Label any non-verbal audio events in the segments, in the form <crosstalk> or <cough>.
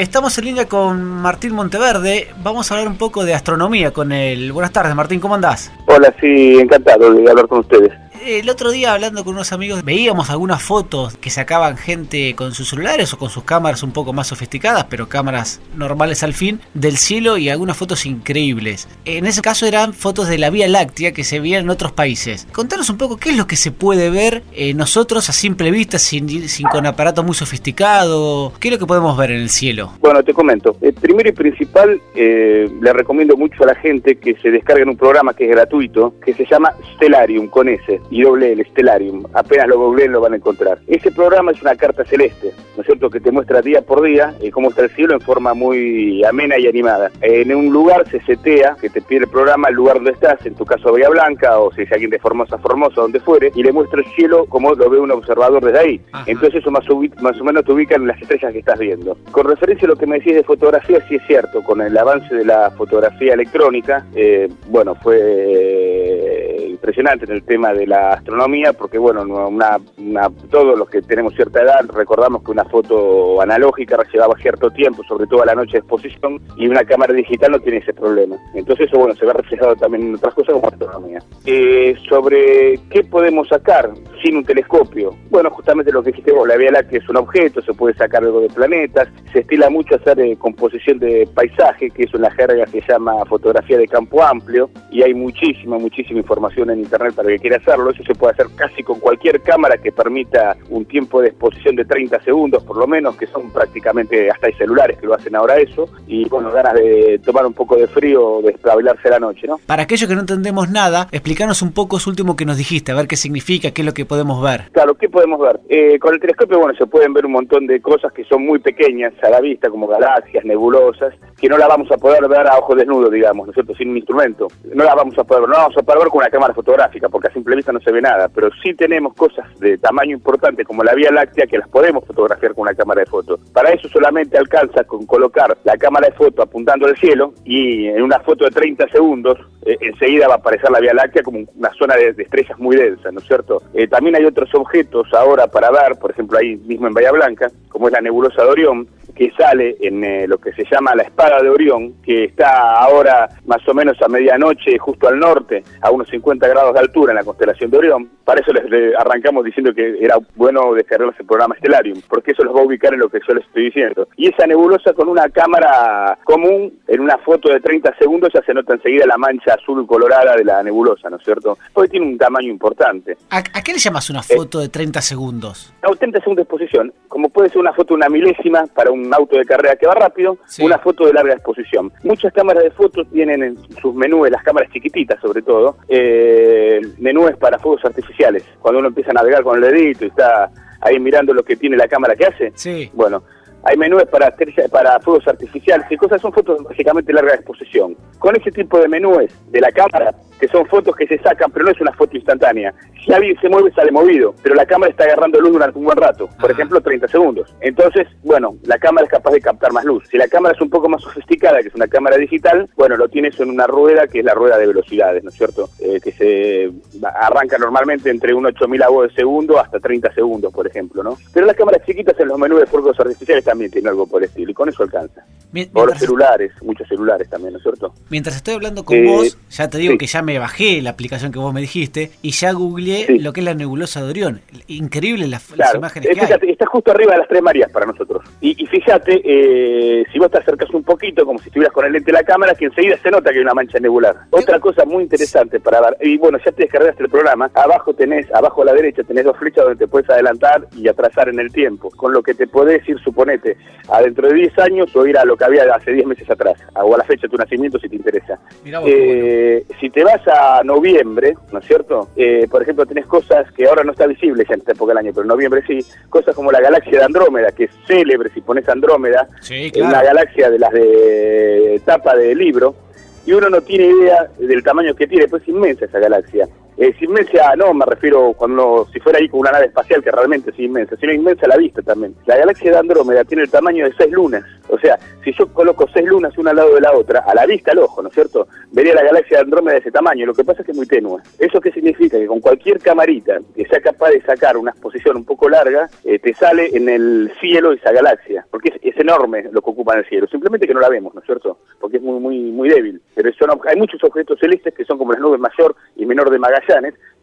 Estamos en línea con Martín Monteverde. Vamos a hablar un poco de astronomía con él. Buenas tardes, Martín, ¿cómo andás? Hola, sí, encantado de hablar con ustedes. El otro día hablando con unos amigos veíamos algunas fotos que sacaban gente con sus celulares o con sus cámaras un poco más sofisticadas, pero cámaras normales al fin, del cielo y algunas fotos increíbles. En ese caso eran fotos de la Vía Láctea que se veían en otros países. Contanos un poco qué es lo que se puede ver eh, nosotros a simple vista, sin, con aparato muy sofisticado. ¿Qué es lo que podemos ver en el cielo? Bueno, te comento. Eh, primero y principal, eh, le recomiendo mucho a la gente que se descarguen un programa que es gratuito, que se llama Stellarium con S y doble el Stellarium. Apenas lo googleen lo van a encontrar. Ese programa es una carta celeste, ¿no es cierto?, que te muestra día por día eh, cómo está el cielo en forma muy amena y animada. en un lugar se setea, que te pide el programa, el lugar donde estás, en tu caso Bahía Blanca, o si es alguien de Formosa, Formosa, donde fuere, y le muestra el cielo como lo ve un observador desde ahí. Entonces eso más, más o menos te ubica en las estrellas que estás viendo. Con referencia a lo que me decís de fotografía, sí es cierto, con el avance de la fotografía electrónica, eh, bueno, fue impresionante en el tema de la astronomía, porque bueno, una, todos los que tenemos cierta edad recordamos que una foto analógica llevaba cierto tiempo, sobre todo a la noche de exposición, y una cámara digital no tiene ese problema. Entonces eso bueno, se ve reflejado también en otras cosas como astronomía. Eh, sobre qué podemos sacar sin un telescopio. Bueno, justamente lo que dijiste vos, la Vía Láctea es un objeto, se puede sacar algo de planetas, se estila mucho hacer eh, composición de paisaje, que es una jerga que se llama fotografía de campo amplio, y hay muchísima, muchísima información en internet para que quiera hacerlo. Eso se puede hacer casi con cualquier cámara que permita un tiempo de exposición de 30 segundos, por lo menos, que son prácticamente, hasta hay celulares que lo hacen ahora eso, y bueno, ganas de tomar un poco de frío, de espabilarse la noche, ¿no? Para aquellos que no entendemos nada, explícanos un poco eso último que nos dijiste, a ver qué significa, qué es lo que podemos ver. Claro, ¿qué podemos ver? Eh, con el telescopio, bueno, se pueden ver un montón de cosas que son muy pequeñas a la vista, como galaxias, nebulosas, que no la vamos a poder ver a ojo desnudo, digamos, ¿no es cierto? Sin un instrumento. No la vamos a poder ver, no la vamos a poder ver con una cámara fotográfica, porque a simple vista no se ve nada, pero sí tenemos cosas de tamaño importante como la Vía Láctea que las podemos fotografiar con una cámara de foto. Para eso solamente alcanza con colocar la cámara de foto apuntando al cielo y en una foto de 30 segundos eh, enseguida va a aparecer la Vía Láctea como una zona de, estrellas muy densa, ¿no es cierto? Eh, también hay otros objetos ahora para ver, por ejemplo ahí mismo en Bahía Blanca, como es la nebulosa de Orión, que sale en eh, lo que se llama la espada de Orión, que está ahora más o menos a medianoche justo al norte, a unos 50 grados de altura en la constelación de Orión. Para eso les, arrancamos diciendo que era bueno descargarse el programa Stellarium, porque eso los va a ubicar en lo que yo les estoy diciendo. Y esa nebulosa con una cámara común, en una foto de 30 segundos ya se nota enseguida la mancha azul colorada de la nebulosa, ¿no es cierto? Porque tiene un tamaño importante. ¿A, qué le llamas una foto de 30 segundos? No, 30 segundos de exposición, como puede ser una foto de una milésima para un auto de carrera que va rápido, una foto de larga exposición. Muchas cámaras de fotos tienen en sus menúes, las cámaras chiquititas sobre todo, eh, menúes para fuegos artificiales. Cuando uno empieza a navegar con el dedito y está ahí mirando lo que tiene la cámara que hace, sí. bueno, hay menúes para, para fuegos artificiales y cosas, son fotos básicamente larga exposición. Con ese tipo de menúes de la cámara, que son fotos que se sacan, pero no es una foto instantánea. Si alguien se mueve, sale movido, pero la cámara está agarrando luz durante un buen rato, por ejemplo, 30 segundos. Entonces, bueno, la cámara es capaz de captar más luz. Si la cámara es un poco más sofisticada, que es una cámara digital, bueno, lo tienes en una rueda que es la rueda de velocidades, ¿no es cierto? Eh, que se arranca normalmente entre un 8000 avos de segundo hasta 30 segundos, por ejemplo, ¿no? Pero las cámaras chiquitas en los menús de fuegos artificiales también tienen algo por el estilo, y con eso alcanza. o los celulares, muchos celulares también, ¿no es cierto? Mientras estoy hablando con vos, ya te digo que ya me bajé la aplicación que vos me dijiste y ya googleé lo que es la nebulosa de Orión. Increíble las, imágenes que hay. Está justo arriba de las tres Marías para nosotros. Y, fíjate, eh, si vos te acercas un poquito, como si estuvieras con el lente de la cámara, que enseguida se nota que hay una mancha nebular. Otra cosa muy interesante para ver, y bueno, ya te descargaste el programa, abajo tenés, abajo a la derecha tenés dos flechas donde te puedes adelantar y atrasar en el tiempo, con lo que te podés ir, suponete, a dentro de 10 años o ir a lo que había hace 10 meses atrás, o a la fecha de tu nacimiento si te interesa. Eh, si te vas a noviembre, ¿no es cierto? Eh, por ejemplo, tenés cosas que ahora no está visible ya en esta época del año, pero en noviembre sí, cosas como la galaxia de Andrómeda, que es célebre si pones Andrómeda, es una galaxia de las de tapa de libro, y uno no tiene idea del tamaño que tiene, pues es inmensa esa galaxia. Es inmensa, no, me refiero cuando si fuera ahí con una nave espacial que realmente es inmensa, sino inmensa la vista también. La galaxia de Andrómeda tiene el tamaño de seis lunas. O sea, si yo coloco seis lunas una al lado de la otra, a la vista, al ojo, ¿no es cierto? Vería la galaxia de Andrómeda de ese tamaño. Lo que pasa es que es muy tenue. ¿Eso qué significa? Que con cualquier camarita que sea capaz de sacar una exposición un poco larga, eh, te sale en el cielo esa galaxia. Porque es, enorme lo que ocupa en el cielo. Simplemente que no la vemos, ¿no es cierto? Porque es muy, muy, muy débil. Pero hay muchos objetos celestes que son como las nubes mayor y menor de Magallanes,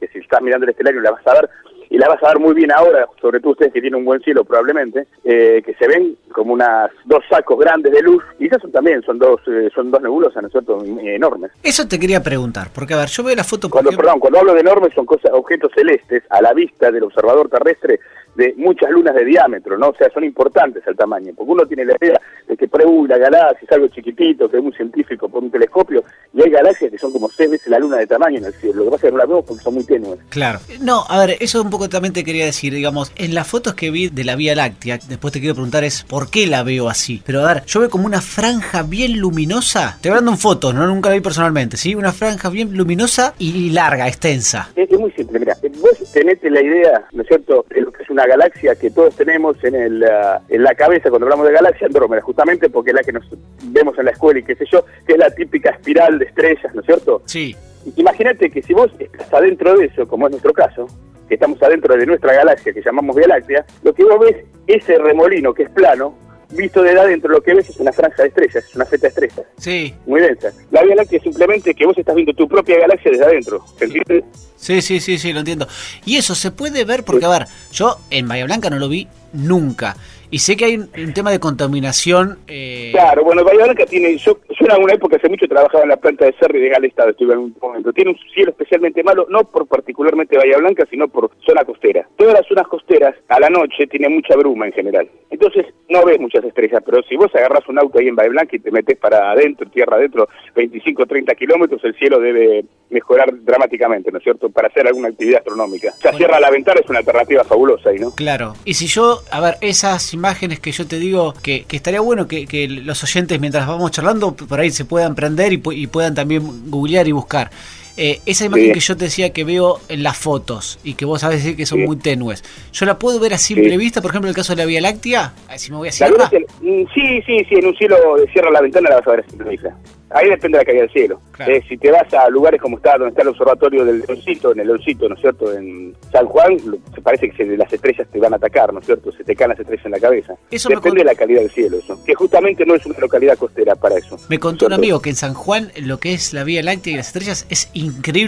que si estás mirando el estelario la vas a ver, y la vas a ver muy bien ahora, sobre todo ustedes que tienen un buen cielo probablemente, eh, que se ven como unas dos sacos grandes de luz, y esas son también, son dos eh, son dos nebulosas, ¿no es cierto?, enormes. Eso te quería preguntar, porque a ver, yo veo la foto... Cuando, Perdón, cuando hablo de enormes son cosas, objetos celestes a la vista del observador terrestre de muchas lunas de diámetro, ¿no? O sea, son importantes al tamaño, porque uno tiene la idea de que por la galaxia es algo chiquitito, que es muy científico por un telescopio, y hay galaxias que son como seis veces la luna de tamaño en el cielo. Lo que pasa es que no la vemos porque son muy tenues. Claro. No, a ver, eso un poco también te quería decir, digamos, en las fotos que vi de la Vía Láctea, después te quiero preguntar es por qué la veo así. Pero a ver, yo veo como una franja bien luminosa, te hablando en fotos, no nunca la vi personalmente, ¿sí? Una franja bien luminosa y larga, extensa. Es, muy simple, mira, vos tenés la idea, ¿no es cierto?, de lo que es una galaxia que todos tenemos en, el, uh, en la cabeza cuando hablamos de galaxia, Andrómeda, justamente porque es la que nos vemos en la escuela y qué sé yo, que es la típica espiral de estrellas, ¿no es cierto? Sí. Imagínate que si vos estás adentro de eso, como es nuestro caso, que estamos adentro de nuestra galaxia que llamamos Vía Láctea, lo que vos ves, ese remolino que es plano, visto de adentro, lo que ves es una franja de estrellas, es una feta de estrellas. Sí. Muy densa. La Vía Láctea es simplemente que vos estás viendo tu propia galaxia desde adentro. ¿Se entiende? Sí, sí, sí, sí, lo entiendo. Y eso se puede ver porque, a ver, yo en Bahía Blanca no lo vi nunca. Y sé que hay un, tema de contaminación. Eh... Claro, bueno, Bahía Blanca tiene. Yo, yo en alguna época, hace mucho, trabajaba en la planta de Cerri de Galestado, estuve en un momento. Tiene un cielo especialmente malo, no por particularmente Bahía Blanca, sino por zona costera. Todas las zonas costeras, a la noche, tienen mucha bruma en general. Entonces, no ves muchas estrellas, pero si vos agarras un auto ahí en Bahía Blanca y te metes para adentro, tierra adentro, 25 30 kilómetros, el cielo debe mejorar dramáticamente, ¿no es cierto?, para hacer alguna actividad astronómica. O sea, cierra la ventana es una alternativa fabulosa ahí, ¿no? Claro. Y si yo, a ver, esas imágenes que yo te digo, que, estaría bueno que, que, los oyentes, mientras vamos charlando, por ahí se puedan prender y, y puedan también googlear y buscar. Eh, esa imagen que yo te decía que veo en las fotos y que vos sabés decir que son muy tenues, ¿yo la puedo ver a simple vista, por ejemplo, en el caso de la Vía Láctea? Si me voy a mm, Sí, sí, sí, en un cielo cierra la ventana la vas a ver a simple vista. Ahí depende de la caída del cielo. Eh, si te vas a lugares como está, donde está el observatorio del Leoncito, en el Leoncito, ¿no es cierto? En San Juan, se parece que las estrellas te van a atacar, ¿no es cierto? Se te caen las estrellas en la cabeza. Eso depende de la calidad del cielo, eso. Que justamente no es una localidad costera para eso. Me contó un amigo que en San Juan lo que es la Vía Láctea y las estrellas es increíble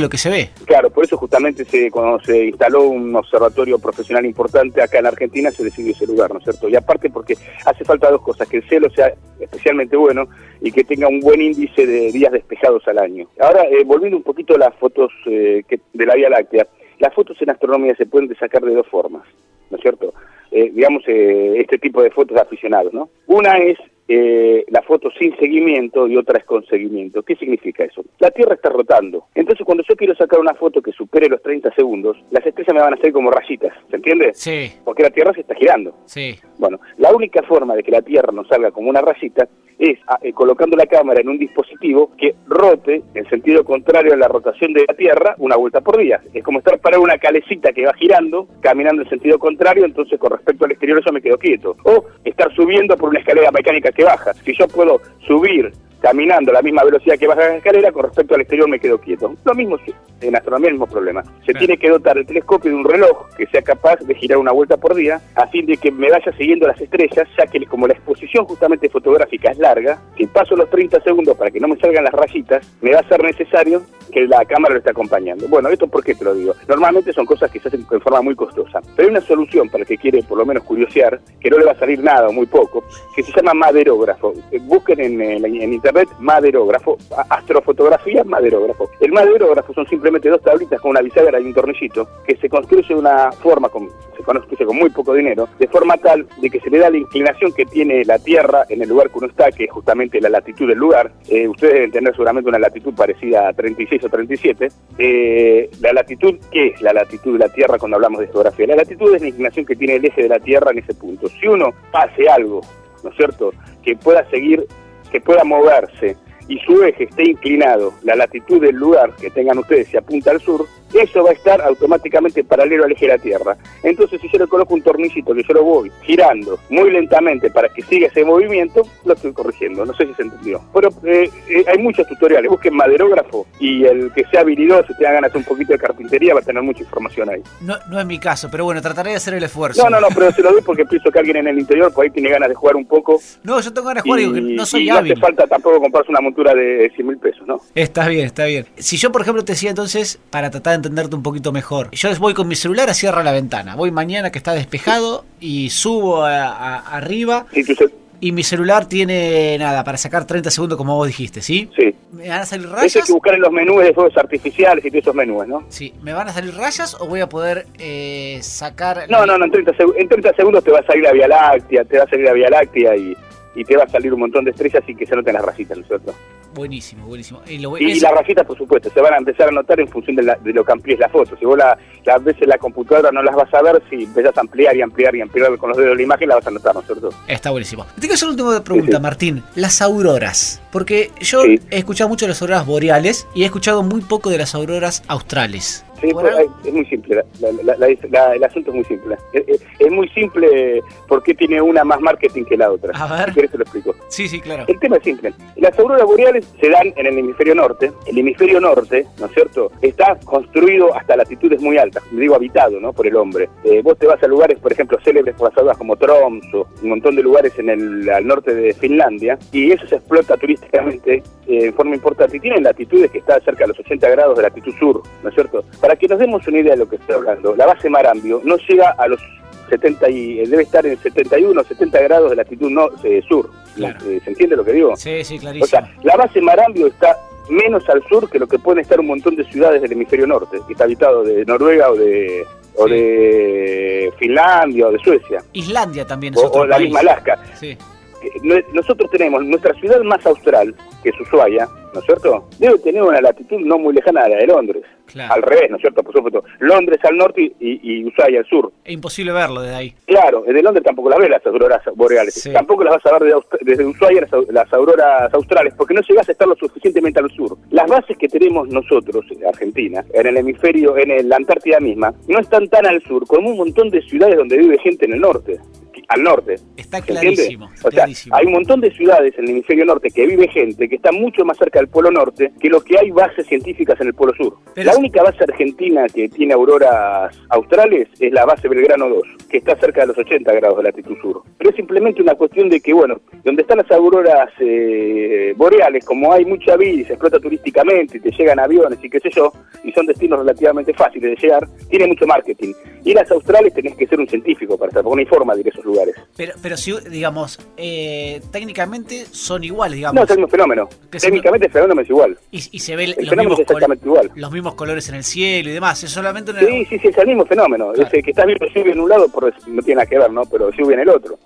lo que se ve. Claro, por eso justamente se, cuando se instaló un observatorio profesional importante acá en Argentina se decidió ese lugar, ¿no es cierto? Y aparte porque hace falta dos cosas, que el cielo sea especialmente bueno y que tenga un buen índice de días despejados al año. Ahora, eh, volviendo un poquito a las fotos eh, de la Vía Láctea, las fotos en astronomía se pueden sacar de dos formas, ¿no es cierto? Eh, digamos, este tipo de fotos aficionados, ¿no? Una es la foto sin seguimiento y otra es con seguimiento. ¿Qué significa eso? La Tierra está rotando. Entonces, cuando yo quiero sacar una foto que supere los 30 segundos, las estrellas me van a hacer como rayitas, ¿se entiende? Sí. Porque la Tierra se está girando. Sí. Bueno, la única forma de que la Tierra no salga como una rayita es ah, eh, colocando la cámara en un dispositivo que rote en sentido contrario a la rotación de la Tierra una vuelta por día. Es como estar para una calecita que va girando, caminando en sentido contrario, entonces con respecto al exterior eso me quedo quieto. O estar subiendo por una escalera mecánica que baja. Si yo puedo subir caminando a la misma velocidad que baja la escalera, con respecto al exterior me quedo quieto. Lo mismo en astronomía, el mismo problema. Se tiene que dotar el telescopio de un reloj que sea capaz de girar una vuelta por día, a fin de que me vaya siguiendo las estrellas, ya que como la exposición justamente fotográfica es larga, si paso los 30 segundos para que no me salgan las rayitas, me va a ser necesario que la cámara lo esté acompañando. Bueno, ¿esto por qué te lo digo? Normalmente son cosas que se hacen en forma muy costosa, pero hay una solución para el que quiere por lo menos curiosear, que no le va a salir nada o muy poco, que se llama maderógrafo. Eh, busquen en, en internet maderógrafo, astrofotografía, maderógrafo. El maderógrafo son simplemente dos tablitas con una bisagra y un tornillito que se construye de una forma, con, se construye con muy poco dinero, de forma tal de que se le da la inclinación que tiene la Tierra en el lugar que uno está, que es justamente la latitud del lugar. Eh, ustedes deben tener seguramente una latitud parecida a 36 o 37. Eh, la latitud, ¿qué es la latitud de la Tierra cuando hablamos de geografía? La latitud es la inclinación que tiene el eje de la Tierra en ese punto. Si uno hace algo, ¿no es cierto?, que pueda seguir que pueda moverse y su eje esté inclinado, la latitud del lugar que tengan ustedes se apunta al sur, eso va a estar automáticamente paralelo al eje de la Tierra. Entonces, si yo le coloco un tornillito que yo lo voy girando muy lentamente para que siga ese movimiento, lo estoy corrigiendo. No sé si se entendió. Pero eh, eh, hay muchos tutoriales. Busquen maderógrafo y el que sea habilidoso, si tenga ganas de un poquito de carpintería, va a tener mucha información ahí. No, no es mi caso, pero bueno, trataré de hacer el esfuerzo. No, no, no, pero se lo doy porque pienso que alguien en el interior por ahí tiene ganas de jugar un poco. No, yo tengo ganas de jugar y, no soy y hábil. No hace falta tampoco comprarse una montura de 100 mil pesos, ¿no? Está bien, está bien. Si yo, por ejemplo, te decía entonces, para tratar de entenderte un poquito mejor, yo voy con mi celular a cierra la ventana. Voy mañana que está despejado y subo a, a, arriba. Tu Y mi celular tiene nada para sacar 30 segundos, como vos dijiste, ¿sí? sí. ¿Me van a salir Eso hay rayas? que buscar en los menús de fuegos artificiales y todos esos menús, ¿no? Sí, ¿me van a salir rayas o voy a poder eh, sacar. No, no, no, en 30, seg- en 30 segundos te va a salir la Vía Láctea, te va a salir la Vía Láctea y, y te va a salir un montón de estrellas y que se noten las rayitas, ¿no es cierto? Buenísimo, buenísimo. Y, lo voy- Y, eso- las rayitas, por supuesto, se van a empezar a notar en función de, la- de lo que amplíes la foto. Si vos la, la ves en la computadora no las vas a ver, si empezás a ampliar y ampliar y ampliar con los dedos la imagen, la vas a notar, ¿no es cierto? Está buenísimo. Te quiero hacer una última pregunta, Sí, sí. Martín. Las auroras. Porque yo Sí. he escuchado mucho de las auroras boreales y he escuchado muy poco de las auroras australes. Sí, pues, es muy simple, la- la- la- la- el asunto es muy simple. Es, es- es muy simple porque tiene una más marketing que la otra. A ver. Si querés te lo explico. Sí, sí, claro. El tema es simple. Las auroras boreales se dan en el hemisferio norte. El hemisferio norte, ¿no es cierto?, está construido hasta latitudes muy altas, digo habitado, ¿no?, por el hombre. Eh, vos te vas a lugares, por ejemplo, célebres por las auroras como Tromso, un montón de lugares en el al norte de Finlandia, y eso se explota turísticamente eh, en forma importante. Y tienen latitudes que están cerca de los 80 grados de latitud sur, ¿no es cierto? Para que nos demos una idea de lo que estoy hablando, la base Marambio no llega a los 70 y, eh, debe estar en 71 o 70 grados de latitud no, eh, sur. Claro. Eh, ¿Se entiende lo que digo? Sí, sí, O clarísimo. sea, la base Marambio está menos al sur que lo que pueden estar un montón de ciudades del hemisferio norte, que está habitado de Noruega o de o Sí. de Finlandia o de Suecia, Islandia también es o, otro o la país. misma Alaska. Sí, Nosotros tenemos nuestra ciudad más austral, que es Ushuaia, ¿no es cierto? Debe tener una latitud no muy lejana a la de Londres. Claro. Al revés, ¿no es cierto? Por supuesto, Londres al norte y, y Ushuaia al sur. Es imposible verlo desde ahí. Claro, desde Londres tampoco las ves las auroras boreales. Sí. Tampoco las vas a ver de Aust- desde Ushuaia las, las auroras australes, porque no llegas a estar lo suficientemente al sur. Las bases que tenemos nosotros, en Argentina, en el hemisferio, en el- la Antártida misma, no están tan al sur como un montón de ciudades donde vive gente en el norte, al norte. Está clarísimo. O sea, clarísimo. hay un montón de ciudades en el hemisferio norte que vive gente que está mucho más cerca del polo norte que lo que hay bases científicas en el polo sur. Pero la única base argentina que tiene auroras australes es la base Belgrano 2, que está cerca de los 80 grados de latitud sur. Pero es simplemente una cuestión de que, bueno, donde están las auroras eh, boreales, como hay mucha vida y se explota turísticamente y te llegan aviones y qué sé yo, y son destinos relativamente fáciles de llegar, tiene mucho marketing. Y las australes tenés que ser un científico para estar, porque no hay forma de ir a esos lugares. Pero, pero si, digamos, eh, técnicamente son iguales, digamos. No, es el mismo fenómeno. Técnicamente el fenómeno es igual. y, y se ve El los fenómeno mismos, es exactamente igual. los mismos colores en el cielo y demás. Es solamente una... Sí, sí, sí, es el mismo fenómeno. Claro. Es que estás viendo lluvia en un lado, por, no tiene nada que ver, ¿no? Pero lluvia en el otro.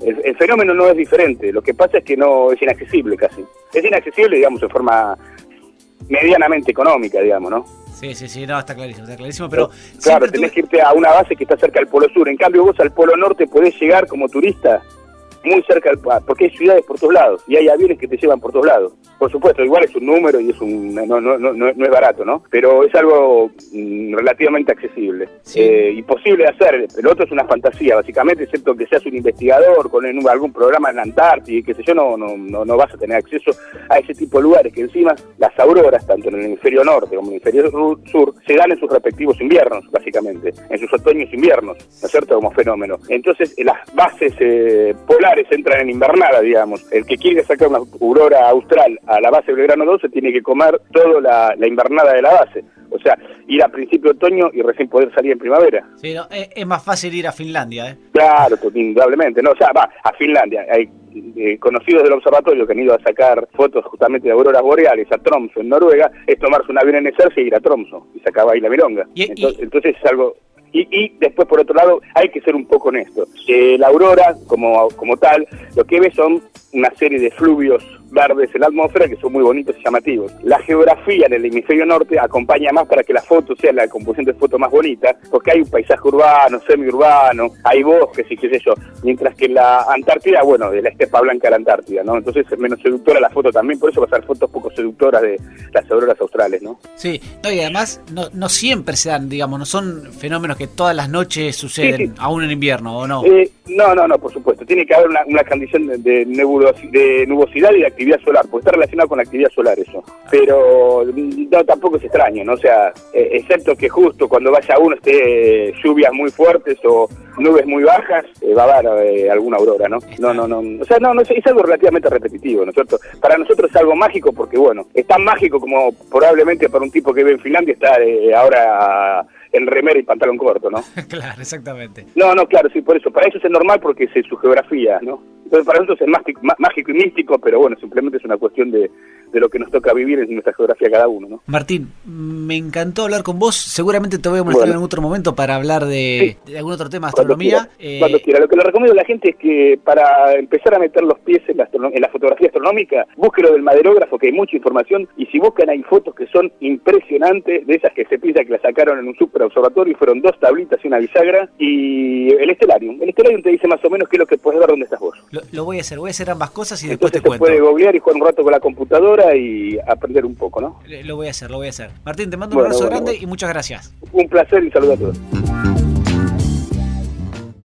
El, el fenómeno no es diferente. Lo que pasa es que no es inaccesible casi. Es inaccesible, digamos, en forma medianamente económica, digamos, ¿no? Sí, sí, sí, no, está clarísimo, está clarísimo. Pero claro, tenés que irte a una base que está cerca del Polo Sur. En cambio, vos al Polo Norte podés llegar como turista muy cerca del porque hay ciudades por todos lados y hay aviones que te llevan por todos lados. Por supuesto, igual es un número y es un no no no no, es barato, ¿no? Pero es algo mm, relativamente accesible Sí. eh, y posible de hacer. El otro es una fantasía, básicamente, excepto que seas un investigador con algún programa en la Antártida y qué sé yo, no, no no no vas a tener acceso a ese tipo de lugares que encima las auroras, tanto en el hemisferio norte como en el hemisferio sur, se dan en sus respectivos inviernos, básicamente, en sus otoños e inviernos, ¿no es cierto? Como fenómeno. Entonces, las bases eh, polares entran en invernada, digamos. El que quiere sacar una aurora austral a la base Belgrano 2 se tiene que comer toda la, la invernada de la base. O sea, ir a principio de otoño y recién poder salir en primavera. Sí, no, es, es más fácil ir a Finlandia, ¿eh? Claro, to- indudablemente. No, o sea, va a Finlandia. Hay eh, conocidos del observatorio que han ido a sacar fotos justamente de auroras boreales a Tromso, en Noruega, es tomarse un avión en Ecerse y ir a Tromso. Y se acaba ahí la milonga. Y- y- entonces, entonces es algo Y, después, por otro lado, hay que ser un poco honesto. Eh, la aurora, como, como tal, lo que ve son una serie de fluvios verdes en la atmósfera que son muy bonitos y llamativos. La geografía en el hemisferio norte acompaña más para que la foto sea la composición de foto más bonita, porque hay un paisaje urbano, semiurbano, hay bosques y qué sé yo, mientras que la Antártida, bueno, de la estepa blanca a la Antártida, ¿no? Entonces es menos seductora la foto también, por eso va a ser fotos poco seductoras de las auroras australes, ¿no? Sí, y además no, no siempre se dan, digamos, no son fenómenos que todas las noches suceden, aún en invierno, ¿o no? Eh, no, no, no, por supuesto, tiene que haber una, una condición de, de, de nubosidad y de actividad actividad solar, porque está relacionado con la actividad solar eso. Pero no, tampoco es extraño, ¿no? O sea, eh, excepto que justo cuando vaya uno esté lluvias muy fuertes o nubes muy bajas, eh, va a haber eh, alguna aurora, ¿no? No, no, no. O sea, no, no es, algo relativamente repetitivo, ¿no es cierto? Para nosotros es algo mágico porque, bueno, es tan mágico como probablemente para un tipo que vive en Finlandia está ahora en remera y pantalón corto, ¿no? <laughs> claro, exactamente. No, no, claro, sí, por eso. Para eso es normal porque es su geografía, ¿no? Para nosotros es mágico y místico, pero bueno, simplemente es una cuestión de, de lo que nos toca vivir en nuestra geografía cada uno. ¿no? Martín, me encantó hablar con vos. Seguramente te voy a molestar en otro momento para hablar de, algún otro tema de astronomía. Eh, cuando quiera. Lo que le recomiendo a la gente es que para empezar a meter los pies en la, en la fotografía astronómica, busque lo del maderógrafo, que hay mucha información, y si buscan hay fotos que son impresionantes, de esas que se piensa que la sacaron en un super observatorio y fueron dos tablitas y una bisagra, y el Stellarium. El Stellarium te dice más o menos qué es lo que puedes ver dónde estás vos. Lo, voy a hacer, voy a hacer ambas cosas y después te, te cuento. puede googlear y jugar un rato con la computadora y aprender un poco, ¿no? Lo voy a hacer, lo voy a hacer. Martín, te mando un abrazo grande y muchas gracias. Un placer y saludos a todos.